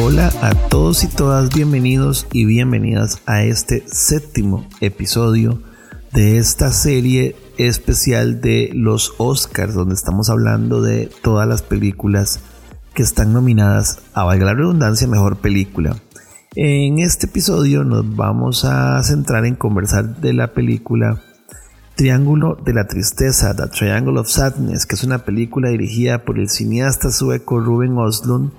Hola a todos y todas, bienvenidos y bienvenidas a este séptimo episodio de esta serie especial de los Oscars, donde estamos hablando de todas las películas que están nominadas a valga la redundancia mejor película. En este episodio nos vamos a centrar en conversar de la película Triángulo de la Tristeza, The Triangle of Sadness, que es una película dirigida por el cineasta sueco Ruben Oslund,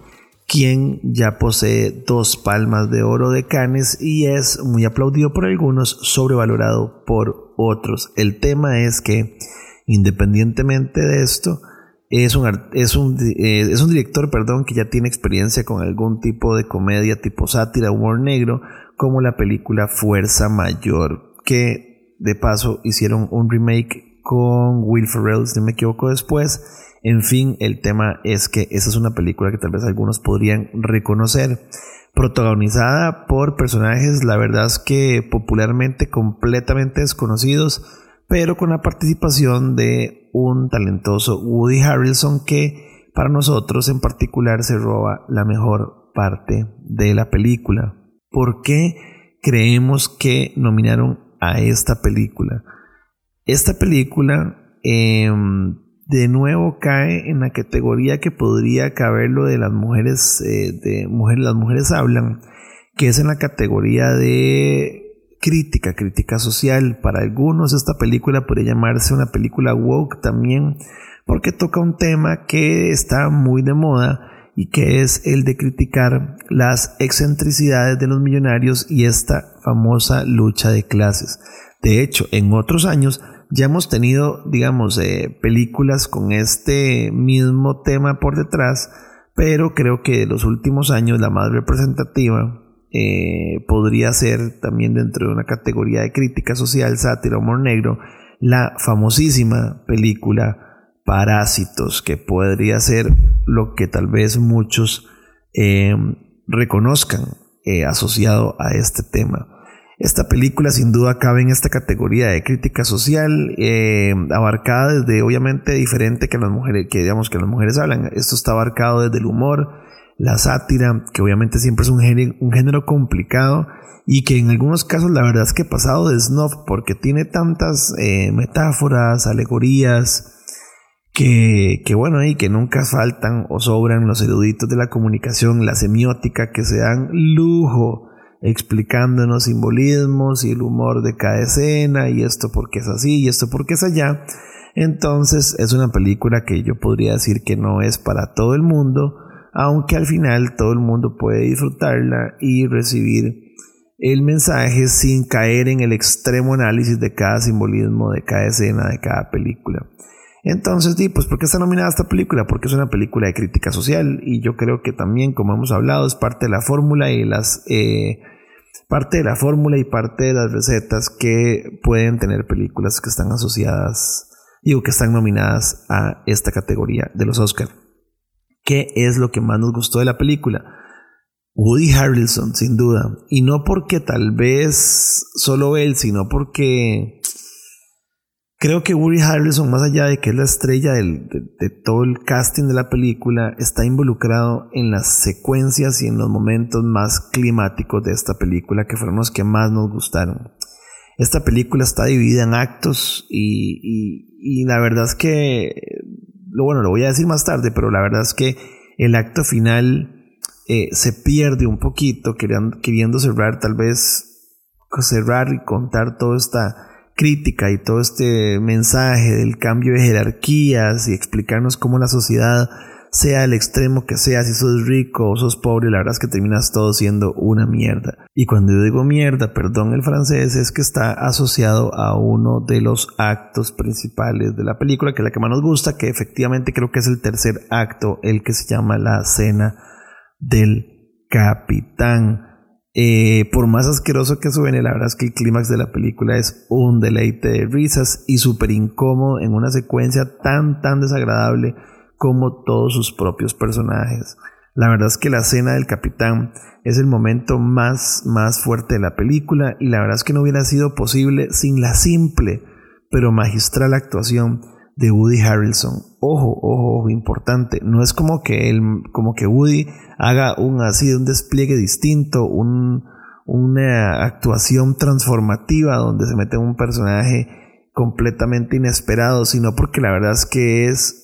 quien ya posee dos palmas de oro de Cannes y es muy aplaudido por algunos, sobrevalorado por otros. El tema es que, independientemente de esto, es un, es un, eh, es un director perdón, que ya tiene experiencia con algún tipo de comedia tipo sátira, humor negro, como la película Fuerza Mayor, que de paso, hicieron un remake con Will Ferrell, si no me equivoco, después. En fin, el tema es que esa es una película que tal vez algunos podrían reconocer. Protagonizada por personajes, la verdad es que popularmente completamente desconocidos, pero con la participación de un talentoso Woody Harrelson que para nosotros en particular se roba la mejor parte de la película. ¿Por qué creemos que nominaron a esta película. Esta película em, de nuevo cae en la categoría que podría caber lo de las mujeres, eh, de mujeres, las mujeres hablan, que es en la categoría de crítica, crítica social. Para algunos esta película podría llamarse una película woke también, porque toca un tema que está muy de moda y que es el de criticar las excentricidades de los millonarios y esta famosa lucha de clases. De hecho, en otros años ya hemos tenido, digamos, eh, películas con este mismo tema por detrás, pero creo que de los últimos años la más representativa eh, podría ser también dentro de una categoría de crítica social, sátira, humor negro, la famosísima película Parásitos, que podría ser lo que tal vez muchos eh, reconozcan eh, asociado a este tema. Esta película sin duda cabe en esta categoría de crítica social, eh, abarcada desde obviamente diferente que las mujeres, que digamos que las mujeres hablan. Esto está abarcado desde el humor, la sátira, que obviamente siempre es un género, complicado y que en algunos casos la verdad es que ha pasado de snuff porque tiene tantas metáforas, alegorías, que, bueno, y que nunca faltan o sobran los eruditos de la comunicación, la semiótica, que se dan lujo explicándonos simbolismos y el humor de cada escena, y esto porque es así, y esto porque es allá. Entonces es una película que yo podría decir que no es para todo el mundo, aunque al final todo el mundo puede disfrutarla y recibir el mensaje sin caer en el extremo análisis de cada simbolismo, de cada escena, de cada película. Entonces, di, pues, ¿por qué está nominada esta película? Porque es una película de crítica social y yo creo que también, como hemos hablado, es parte de la fórmula y las eh, parte de la fórmula y parte de las recetas que pueden tener películas que están asociadas, digo, que están nominadas a esta categoría de los Oscars. ¿Qué es lo que más nos gustó de la película? Woody Harrelson, sin duda. Y no porque tal vez solo él, sino porque Creo que Woody Harrelson, más allá de que es la estrella de, todo el casting de la película, está involucrado en las secuencias y en los momentos más climáticos de esta película, que fueron los que más nos gustaron. Esta película está dividida en actos y, la verdad es que, bueno, lo voy a decir más tarde, pero la verdad es que el acto final eh, se pierde un poquito, queriendo, queriendo cerrar tal vez, cerrar y contar toda esta crítica y todo este mensaje del cambio de jerarquías y explicarnos cómo la sociedad, sea el extremo que sea, si sos rico o sos pobre, la verdad es que terminas todo siendo una mierda. Y cuando yo digo mierda, perdón el francés, es que está asociado a uno de los actos principales de la película, que es la que más nos gusta, que efectivamente creo que es el tercer acto, el que se llama la cena del capitán. Eh, por más asqueroso que suene, la verdad es que el clímax de la película es un deleite de risas y súper incómodo en una secuencia tan, tan desagradable como todos sus propios personajes. La verdad es que la escena del capitán es el momento más, más fuerte de la película y la verdad es que no hubiera sido posible sin la simple pero magistral actuación de Woody Harrelson. Ojo, ojo, ojo, importante. No es como que como que Woody haga un así un despliegue distinto, un, una actuación transformativa donde se mete un personaje completamente inesperado, sino porque la verdad es que es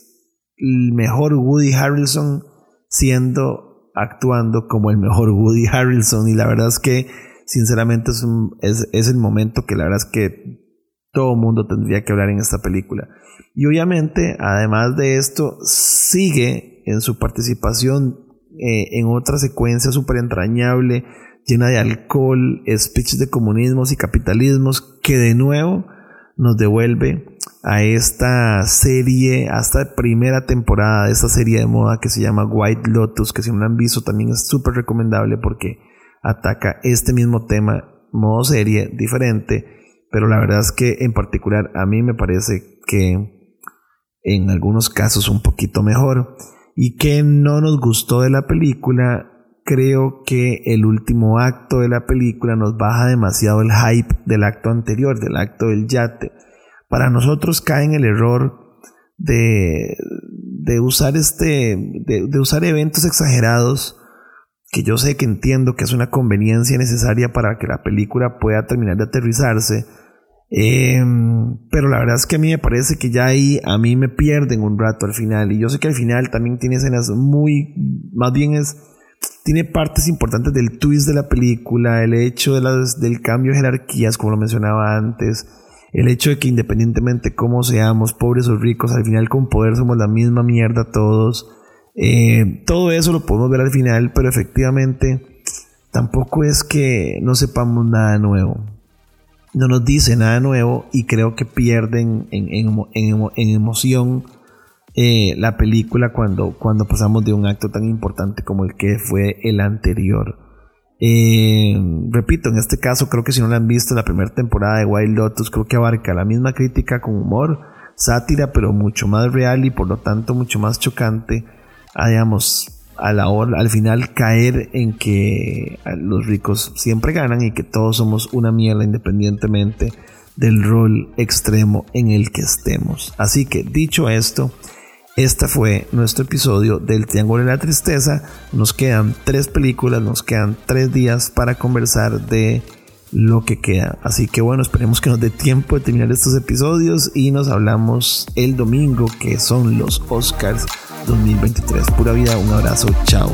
el mejor Woody Harrelson siendo actuando como el mejor Woody Harrelson y la verdad es que sinceramente es, es, es el momento que la verdad es que todo el mundo tendría que hablar en esta película. Y obviamente, además de esto, sigue en su participación eh, en otra secuencia súper entrañable, llena de alcohol, speech de comunismos y capitalismos, que de nuevo nos devuelve a esta serie, a esta primera temporada de esta serie de moda que se llama White Lotus, que si no la han visto también es súper recomendable porque ataca este mismo tema, modo serie, diferente, pero la verdad es que en particular a mí me parece que en algunos casos un poquito mejor. Y que no nos gustó de la película, creo que el último acto de la película nos baja demasiado el hype del acto anterior, del acto del yate. Para nosotros cae en el error de, de usar este, de, de usar eventos exagerados que yo sé que entiendo que es una conveniencia necesaria para que la película pueda terminar de aterrizarse, eh, pero la verdad es que a mí me parece que ya ahí a mí me pierden un rato al final. Y yo sé que al final también tiene escenas muy, más bien es, tiene partes importantes del twist de la película, el hecho de las, del cambio de jerarquías, como lo mencionaba antes, el hecho de que independientemente cómo seamos, pobres o ricos, al final con poder somos la misma mierda todos. Eh, todo eso lo podemos ver al final, pero efectivamente tampoco es que no sepamos nada nuevo no nos dice nada nuevo y creo que pierden en, emoción eh, la película cuando, cuando pasamos de un acto tan importante como el que fue el anterior. Eh, repito, en este caso creo que si no la han visto la primera temporada de Wild Lotus, creo que abarca la misma crítica con humor, sátira, pero mucho más real y por lo tanto mucho más chocante. Ah, digamos, a la hora, al final caer en que los ricos siempre ganan y que todos somos una mierda independientemente del rol extremo en el que estemos. Así que dicho esto, este fue nuestro episodio del Triángulo de la Tristeza. Nos quedan tres películas, nos quedan tres días para conversar de lo que queda. Así que bueno, esperemos que nos dé tiempo de terminar estos episodios y nos hablamos el domingo que son los Oscars 2023. Pura vida, un abrazo, chao.